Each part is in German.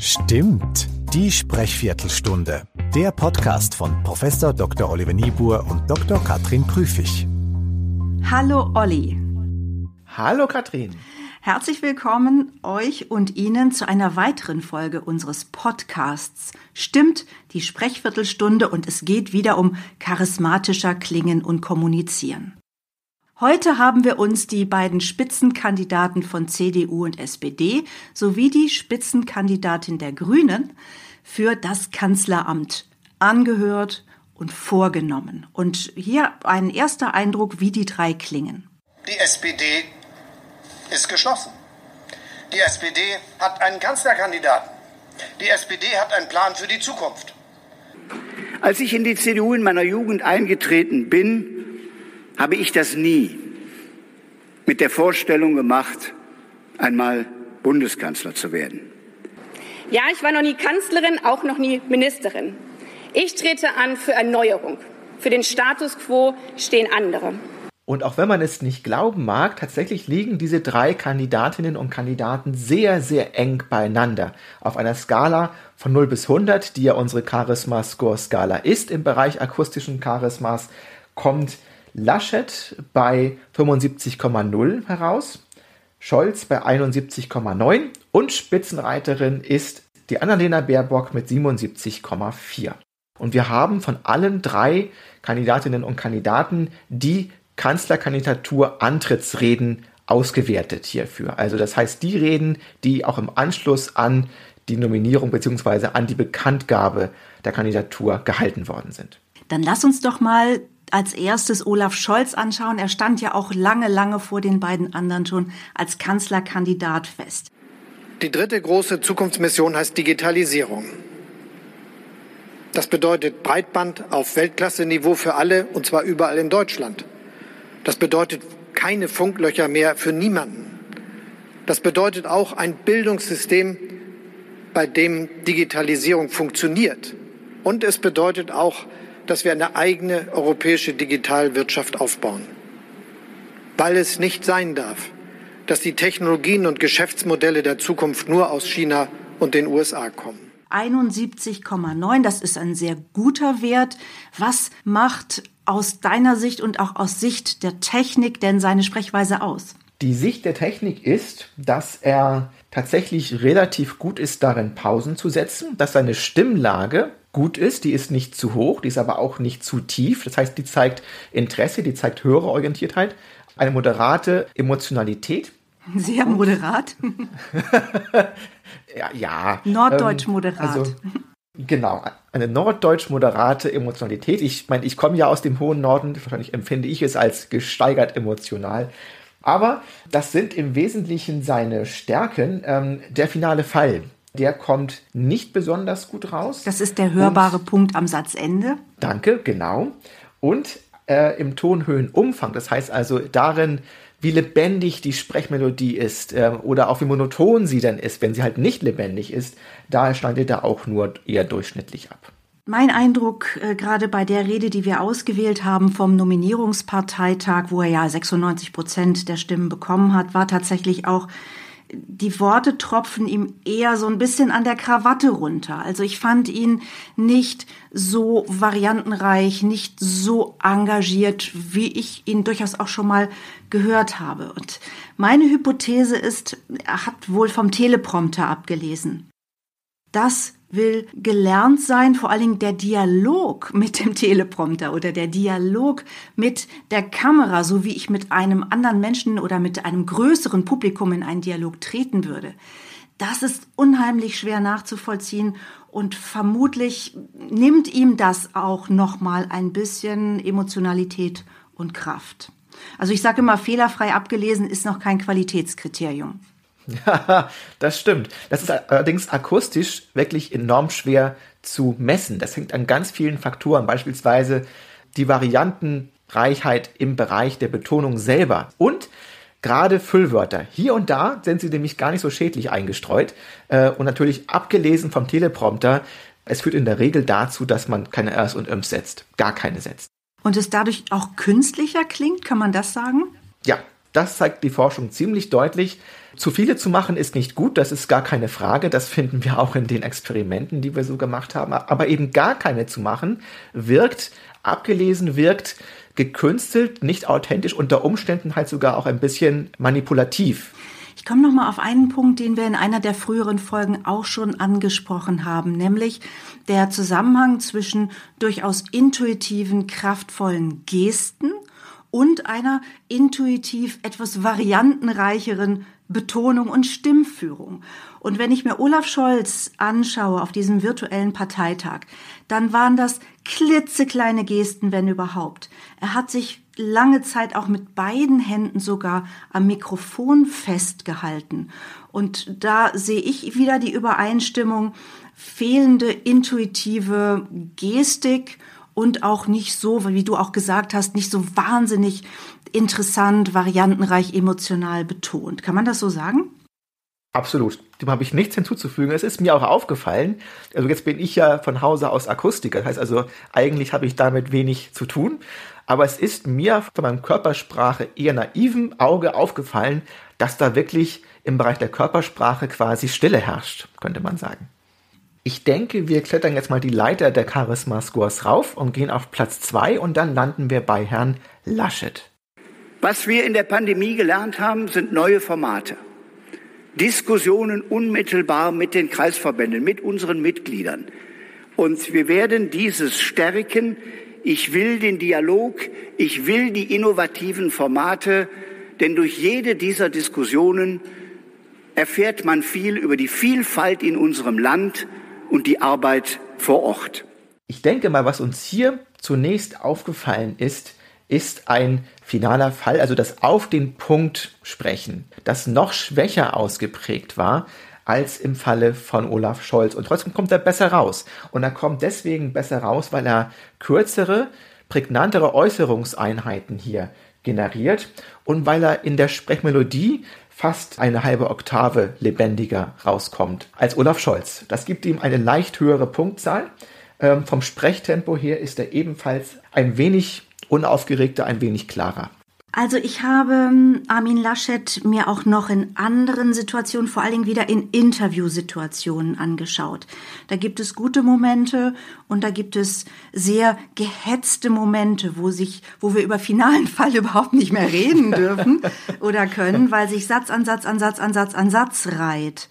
Stimmt, die Sprechviertelstunde. Der Podcast von Prof. Dr. Oliver Niebuhr und Dr. Katrin Prüfig. Hallo Olli. Hallo Katrin. Herzlich willkommen euch und Ihnen zu einer weiteren Folge unseres Podcasts. Stimmt, die Sprechviertelstunde und es geht wieder um charismatischer Klingen und Kommunizieren. Heute haben wir uns die beiden Spitzenkandidaten von CDU und SPD sowie die Spitzenkandidatin der Grünen für das Kanzleramt angehört und vorgenommen. Und hier ein erster Eindruck, wie die drei klingen. Die SPD ist geschlossen. Die SPD hat einen Kanzlerkandidaten. Die SPD hat einen Plan für die Zukunft. Als ich in die CDU in meiner Jugend eingetreten bin, habe ich das nie mit der Vorstellung gemacht, einmal Bundeskanzler zu werden. Ja, ich war noch nie Kanzlerin, auch noch nie Ministerin. Ich trete an für Erneuerung. Für den Status quo stehen andere. Und auch wenn man es nicht glauben mag, tatsächlich liegen diese drei Kandidatinnen und Kandidaten sehr, sehr eng beieinander. Auf einer Skala von 0 bis 100, die ja unsere Charisma-Score-Skala ist im Bereich akustischen Charismas, kommt Laschet bei 75,0 heraus, Scholz bei 71,9 und Spitzenreiterin ist die Annalena Baerbock mit 77,4. Und wir haben von allen drei Kandidatinnen und Kandidaten die Kanzlerkandidatur Antrittsreden ausgewertet hierfür. Also das heißt die Reden, die auch im Anschluss an die Nominierung bzw. an die Bekanntgabe der Kandidatur gehalten worden sind. Dann lass uns doch mal als erstes Olaf Scholz anschauen. Er stand ja auch lange, lange vor den beiden anderen schon als Kanzlerkandidat fest. Die dritte große Zukunftsmission heißt Digitalisierung. Das bedeutet Breitband auf Weltklasse-Niveau für alle, und zwar überall in Deutschland. Das bedeutet keine Funklöcher mehr für niemanden. Das bedeutet auch ein Bildungssystem, bei dem Digitalisierung funktioniert. Und es bedeutet auch dass wir eine eigene europäische Digitalwirtschaft aufbauen. Weil es nicht sein darf, dass die Technologien und Geschäftsmodelle der Zukunft nur aus China und den USA kommen. 71,9, das ist ein sehr guter Wert. Was macht aus deiner Sicht und auch aus Sicht der Technik denn seine Sprechweise aus? Die Sicht der Technik ist, dass er tatsächlich relativ gut ist darin, Pausen zu setzen, dass seine Stimmlage gut ist, die ist nicht zu hoch, die ist aber auch nicht zu tief. Das heißt, die zeigt Interesse, die zeigt höhere Orientiertheit, eine moderate Emotionalität. Sehr moderat. ja, ja. Norddeutsch ähm, moderat. Also, genau, eine norddeutsch moderate Emotionalität. Ich meine, ich komme ja aus dem hohen Norden, wahrscheinlich empfinde ich es als gesteigert emotional. Aber das sind im Wesentlichen seine Stärken. Ähm, der finale Fall, der kommt nicht besonders gut raus. Das ist der hörbare Und, Punkt am Satzende. Danke, genau. Und äh, im Tonhöhenumfang, das heißt also darin, wie lebendig die Sprechmelodie ist äh, oder auch wie monoton sie dann ist, wenn sie halt nicht lebendig ist, da schneidet er auch nur eher durchschnittlich ab. Mein Eindruck, äh, gerade bei der Rede, die wir ausgewählt haben vom Nominierungsparteitag, wo er ja 96 Prozent der Stimmen bekommen hat, war tatsächlich auch, die Worte tropfen ihm eher so ein bisschen an der Krawatte runter. Also ich fand ihn nicht so variantenreich, nicht so engagiert, wie ich ihn durchaus auch schon mal gehört habe. Und meine Hypothese ist, er hat wohl vom Teleprompter abgelesen. Das will gelernt sein, vor allen Dingen der Dialog mit dem Teleprompter oder der Dialog mit der Kamera, so wie ich mit einem anderen Menschen oder mit einem größeren Publikum in einen Dialog treten würde. Das ist unheimlich schwer nachzuvollziehen und vermutlich nimmt ihm das auch noch mal ein bisschen Emotionalität und Kraft. Also ich sage immer, fehlerfrei abgelesen ist noch kein Qualitätskriterium. Ja, das stimmt. Das ist allerdings akustisch wirklich enorm schwer zu messen. Das hängt an ganz vielen Faktoren, beispielsweise die Variantenreichheit im Bereich der Betonung selber und gerade Füllwörter. Hier und da sind sie nämlich gar nicht so schädlich eingestreut äh, und natürlich abgelesen vom Teleprompter. Es führt in der Regel dazu, dass man keine Rs und Öms setzt, gar keine setzt. Und es dadurch auch künstlicher klingt, kann man das sagen? Ja, Das zeigt die Forschung ziemlich deutlich. Zu viele zu machen ist nicht gut, das ist gar keine Frage. Das finden wir auch in den Experimenten, die wir so gemacht haben. Aber eben gar keine zu machen, wirkt abgelesen, wirkt gekünstelt, nicht authentisch, unter Umständen halt sogar auch ein bisschen manipulativ. Ich komme noch mal auf einen Punkt, den wir in einer der früheren Folgen auch schon angesprochen haben, nämlich der Zusammenhang zwischen durchaus intuitiven, kraftvollen Gesten und einer intuitiv etwas variantenreicheren Betonung und Stimmführung. Und wenn ich mir Olaf Scholz anschaue auf diesem virtuellen Parteitag, dann waren das klitzekleine Gesten, wenn überhaupt. Er hat sich lange Zeit auch mit beiden Händen sogar am Mikrofon festgehalten. Und da sehe ich wieder die Übereinstimmung, fehlende intuitive Gestik und auch nicht so, wie du auch gesagt hast, nicht so wahnsinnig interessant, variantenreich, emotional betont. Kann man das so sagen? Absolut. Dem habe ich nichts hinzuzufügen. Es ist mir auch aufgefallen. Also jetzt bin ich ja von Hause aus Akustiker. Das heißt also, eigentlich habe ich damit wenig zu tun. Aber es ist mir von meinem Körpersprache eher naiven Auge aufgefallen, dass da wirklich im Bereich der Körpersprache quasi Stille herrscht, könnte man sagen. Ich denke, wir klettern jetzt mal die Leiter der Charisma Scores rauf und gehen auf Platz zwei und dann landen wir bei Herrn Laschet. Was wir in der Pandemie gelernt haben, sind neue Formate. Diskussionen unmittelbar mit den Kreisverbänden, mit unseren Mitgliedern. Und wir werden dieses stärken. Ich will den Dialog, ich will die innovativen Formate, denn durch jede dieser Diskussionen erfährt man viel über die Vielfalt in unserem Land und die Arbeit vor Ort. Ich denke mal, was uns hier zunächst aufgefallen ist, ist ein finaler Fall, also das auf den Punkt sprechen, das noch schwächer ausgeprägt war als im Falle von Olaf Scholz. Und trotzdem kommt er besser raus. Und er kommt deswegen besser raus, weil er kürzere, prägnantere Äußerungseinheiten hier generiert und weil er in der Sprechmelodie fast eine halbe Oktave lebendiger rauskommt als Olaf Scholz. Das gibt ihm eine leicht höhere Punktzahl. Ähm, vom Sprechtempo her ist er ebenfalls ein wenig unaufgeregter, ein wenig klarer. Also ich habe ähm, Armin Laschet mir auch noch in anderen Situationen, vor allen Dingen wieder in Interviewsituationen angeschaut. Da gibt es gute Momente und da gibt es sehr gehetzte Momente, wo sich, wo wir über finalen Fall überhaupt nicht mehr reden dürfen oder können, weil sich Satz an Satz an Satz an Satz an Satz reiht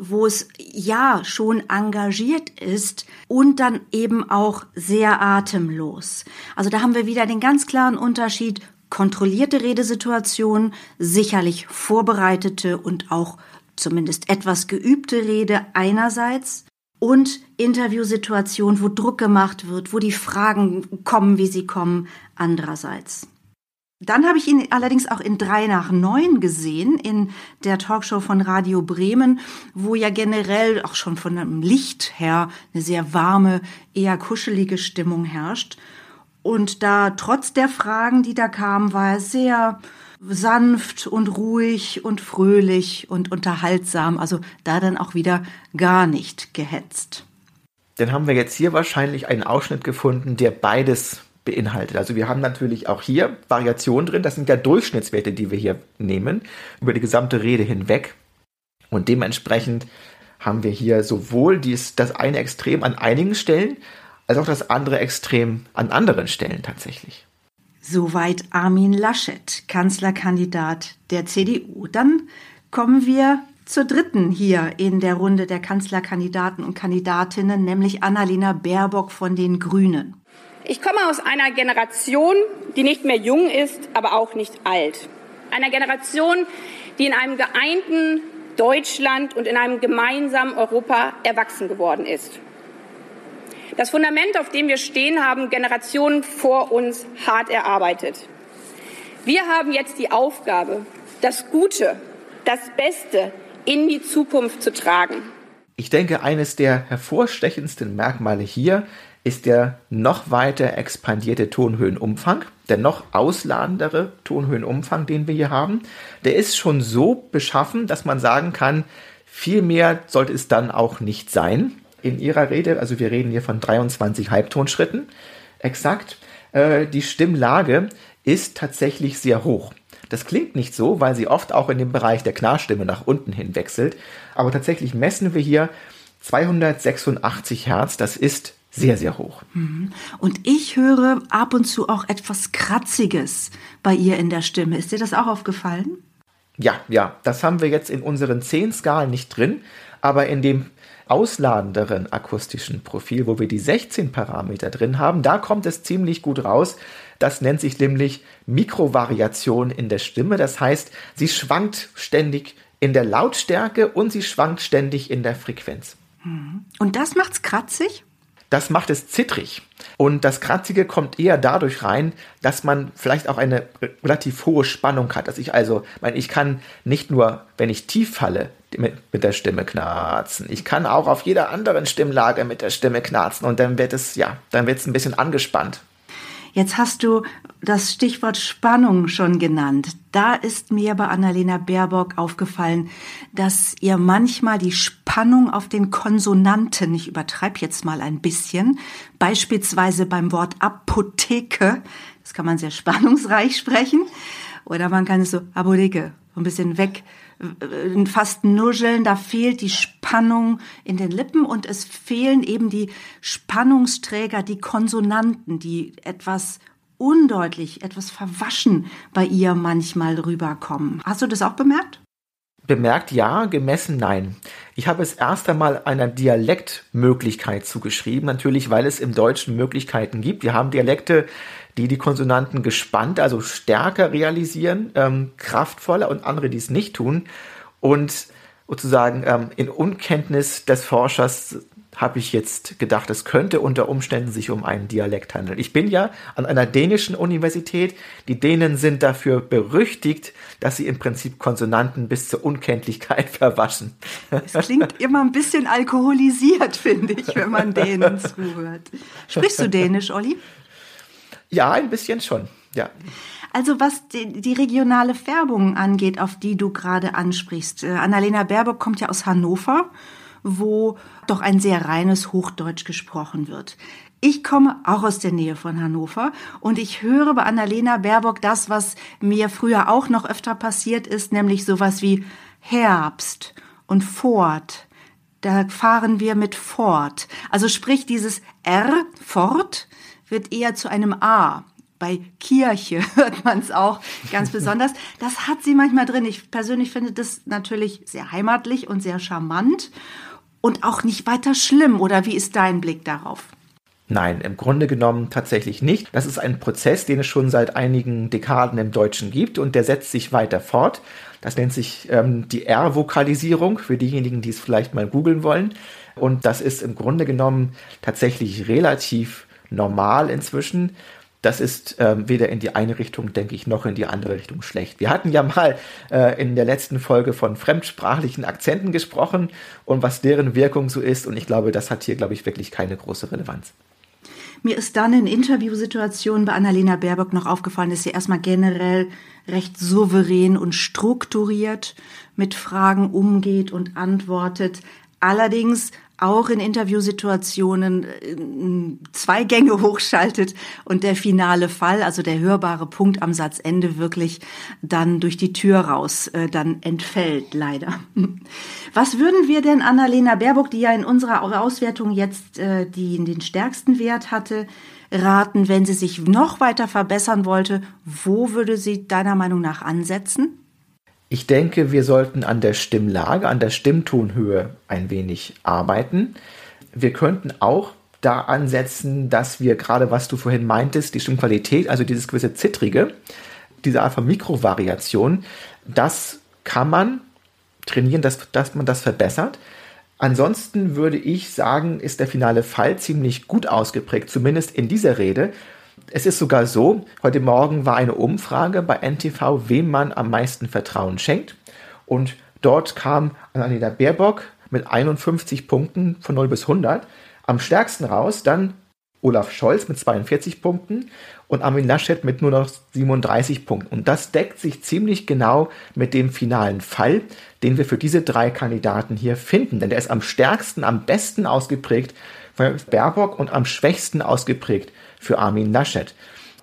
wo es ja schon engagiert ist und dann eben auch sehr atemlos. Also da haben wir wieder den ganz klaren Unterschied kontrollierte Redesituation, sicherlich vorbereitete und auch zumindest etwas geübte Rede einerseits und Interviewsituation, wo Druck gemacht wird, wo die Fragen kommen, wie sie kommen, andererseits. Dann habe ich ihn allerdings auch in drei nach neun gesehen, in der Talkshow von Radio Bremen, wo ja generell auch schon von dem Licht her eine sehr warme, eher kuschelige Stimmung herrscht. Und da trotz der Fragen, die da kamen, war er sehr sanft und ruhig und fröhlich und unterhaltsam. Also da dann auch wieder gar nicht gehetzt. Dann haben wir jetzt hier wahrscheinlich einen Ausschnitt gefunden, der beides beinhaltet. Also wir haben natürlich auch hier Variationen drin. Das sind ja Durchschnittswerte, die wir hier nehmen, über die gesamte Rede hinweg. Und dementsprechend haben wir hier sowohl dies, das eine Extrem an einigen Stellen, als auch das andere Extrem an anderen Stellen tatsächlich. Soweit Armin Laschet, Kanzlerkandidat der CDU. Dann kommen wir zur dritten hier in der Runde der Kanzlerkandidaten und Kandidatinnen, nämlich Annalena Baerbock von den Grünen. Ich komme aus einer Generation, die nicht mehr jung ist, aber auch nicht alt. Einer Generation, die in einem geeinten Deutschland und in einem gemeinsamen Europa erwachsen geworden ist. Das Fundament, auf dem wir stehen, haben Generationen vor uns hart erarbeitet. Wir haben jetzt die Aufgabe, das Gute, das Beste in die Zukunft zu tragen. Ich denke, eines der hervorstechendsten Merkmale hier ist der noch weiter expandierte Tonhöhenumfang, der noch ausladendere Tonhöhenumfang, den wir hier haben. Der ist schon so beschaffen, dass man sagen kann, viel mehr sollte es dann auch nicht sein in ihrer Rede. Also wir reden hier von 23 Halbtonschritten exakt. Äh, die Stimmlage ist tatsächlich sehr hoch. Das klingt nicht so, weil sie oft auch in dem Bereich der Knarrstimme nach unten hin wechselt. Aber tatsächlich messen wir hier 286 Hertz. Das ist sehr, sehr hoch. Mhm. Und ich höre ab und zu auch etwas Kratziges bei ihr in der Stimme. Ist dir das auch aufgefallen? Ja, ja, das haben wir jetzt in unseren zehn Skalen nicht drin, aber in dem ausladenderen akustischen Profil, wo wir die 16 Parameter drin haben, da kommt es ziemlich gut raus. Das nennt sich nämlich Mikrovariation in der Stimme. Das heißt, sie schwankt ständig in der Lautstärke und sie schwankt ständig in der Frequenz. Mhm. Und das macht's kratzig? Das macht es zittrig. Und das Kratzige kommt eher dadurch rein, dass man vielleicht auch eine relativ hohe Spannung hat. Dass ich also, meine, ich kann nicht nur, wenn ich tief falle, mit, der Stimme knarzen. Ich kann auch auf jeder anderen Stimmlage mit der Stimme knarzen und dann wird es, ja, dann wird es ein bisschen angespannt. Jetzt hast du das Stichwort Spannung schon genannt. Da ist mir bei Annalena Baerbock aufgefallen, dass ihr manchmal die Spannung auf den Konsonanten, ich übertreibe jetzt mal ein bisschen, beispielsweise beim Wort Apotheke, das kann man sehr spannungsreich sprechen, oder man kann es so Apotheke, so ein bisschen weg äh, fast nuscheln, da fehlt die Spannung in den Lippen und es fehlen eben die Spannungsträger, die Konsonanten, die etwas undeutlich, etwas verwaschen bei ihr manchmal rüberkommen. Hast du das auch bemerkt? Bemerkt ja, gemessen nein. Ich habe es erst einmal einer Dialektmöglichkeit zugeschrieben, natürlich, weil es im Deutschen Möglichkeiten gibt. Wir haben Dialekte, die die Konsonanten gespannt, also stärker realisieren, ähm, kraftvoller und andere, die es nicht tun. Und sozusagen ähm, in Unkenntnis des Forschers habe ich jetzt gedacht, es könnte unter Umständen sich um einen Dialekt handeln. Ich bin ja an einer dänischen Universität. Die Dänen sind dafür berüchtigt, dass sie im Prinzip Konsonanten bis zur Unkenntlichkeit verwaschen. Es klingt immer ein bisschen alkoholisiert, finde ich, wenn man Dänen zuhört. Sprichst du Dänisch, Olli? Ja, ein bisschen schon, ja. Also was die, die, regionale Färbung angeht, auf die du gerade ansprichst. Äh, Annalena Baerbock kommt ja aus Hannover, wo doch ein sehr reines Hochdeutsch gesprochen wird. Ich komme auch aus der Nähe von Hannover und ich höre bei Annalena Baerbock das, was mir früher auch noch öfter passiert ist, nämlich sowas wie Herbst und Fort. Da fahren wir mit fort. Also sprich dieses R, fort, wird eher zu einem A. Bei Kirche hört man es auch ganz besonders. Das hat sie manchmal drin. Ich persönlich finde das natürlich sehr heimatlich und sehr charmant und auch nicht weiter schlimm. Oder wie ist dein Blick darauf? Nein, im Grunde genommen tatsächlich nicht. Das ist ein Prozess, den es schon seit einigen Dekaden im Deutschen gibt und der setzt sich weiter fort. Das nennt sich ähm, die R-Vokalisierung für diejenigen, die es vielleicht mal googeln wollen. Und das ist im Grunde genommen tatsächlich relativ normal inzwischen. Das ist ähm, weder in die eine Richtung, denke ich, noch in die andere Richtung schlecht. Wir hatten ja mal äh, in der letzten Folge von fremdsprachlichen Akzenten gesprochen und was deren Wirkung so ist. Und ich glaube, das hat hier, glaube ich, wirklich keine große Relevanz. Mir ist dann in Interviewsituationen bei Annalena Baerbock noch aufgefallen, dass sie erstmal generell recht souverän und strukturiert mit Fragen umgeht und antwortet. Allerdings auch in Interviewsituationen äh, zwei Gänge hochschaltet und der finale Fall, also der hörbare Punkt am Satzende wirklich dann durch die Tür raus äh, dann entfällt, leider. Was würden wir denn Annalena Baerbock, die ja in unserer Auswertung jetzt äh, die den stärksten Wert hatte, raten, wenn sie sich noch weiter verbessern wollte? Wo würde sie deiner Meinung nach ansetzen? Ich denke, wir sollten an der Stimmlage, an der Stimmtonhöhe ein wenig arbeiten. Wir könnten auch da ansetzen, dass wir gerade, was du vorhin meintest, die Stimmqualität, also dieses gewisse Zittrige, diese Art von Mikrovariation, das kann man trainieren, dass, dass man das verbessert. Ansonsten würde ich sagen, ist der finale Fall ziemlich gut ausgeprägt, zumindest in dieser Rede. Es ist sogar so, heute Morgen war eine Umfrage bei NTV, wem man am meisten Vertrauen schenkt. Und dort kam Annalena Baerbock mit 51 Punkten von 0 bis 100 am stärksten raus. Dann Olaf Scholz mit 42 Punkten und Armin Laschet mit nur noch 37 Punkten. Und das deckt sich ziemlich genau mit dem finalen Fall, den wir für diese drei Kandidaten hier finden. Denn der ist am stärksten, am besten ausgeprägt für Baerbock und am schwächsten ausgeprägt für Armin Laschet.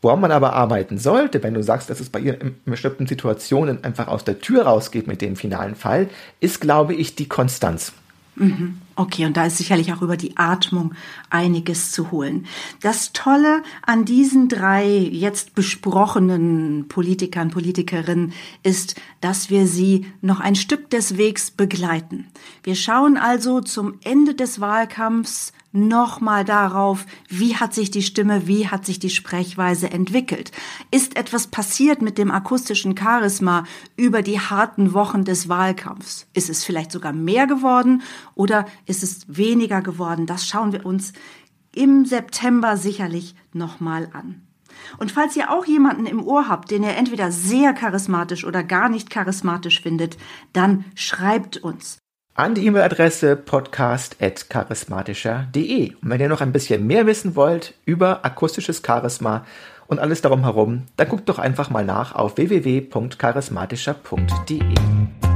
Woran man aber arbeiten sollte, wenn du sagst, dass es bei ihr in bestimmten Situationen einfach aus der Tür rausgeht mit dem finalen Fall, ist, glaube ich, die Konstanz. Mhm. Okay, und da ist sicherlich auch über die Atmung einiges zu holen. Das Tolle an diesen drei jetzt besprochenen Politikern, Politikerinnen ist, dass wir sie noch ein Stück des Wegs begleiten. Wir schauen also zum Ende des Wahlkampfs nochmal darauf, wie hat sich die Stimme, wie hat sich die Sprechweise entwickelt. Ist etwas passiert mit dem akustischen Charisma über die harten Wochen des Wahlkampfs? Ist es vielleicht sogar mehr geworden oder ist es weniger geworden? Das schauen wir uns im September sicherlich nochmal an. Und falls ihr auch jemanden im Ohr habt, den ihr entweder sehr charismatisch oder gar nicht charismatisch findet, dann schreibt uns an die E-Mail-Adresse podcast.charismatischer.de. Und wenn ihr noch ein bisschen mehr wissen wollt über akustisches Charisma und alles darum herum, dann guckt doch einfach mal nach auf www.charismatischer.de.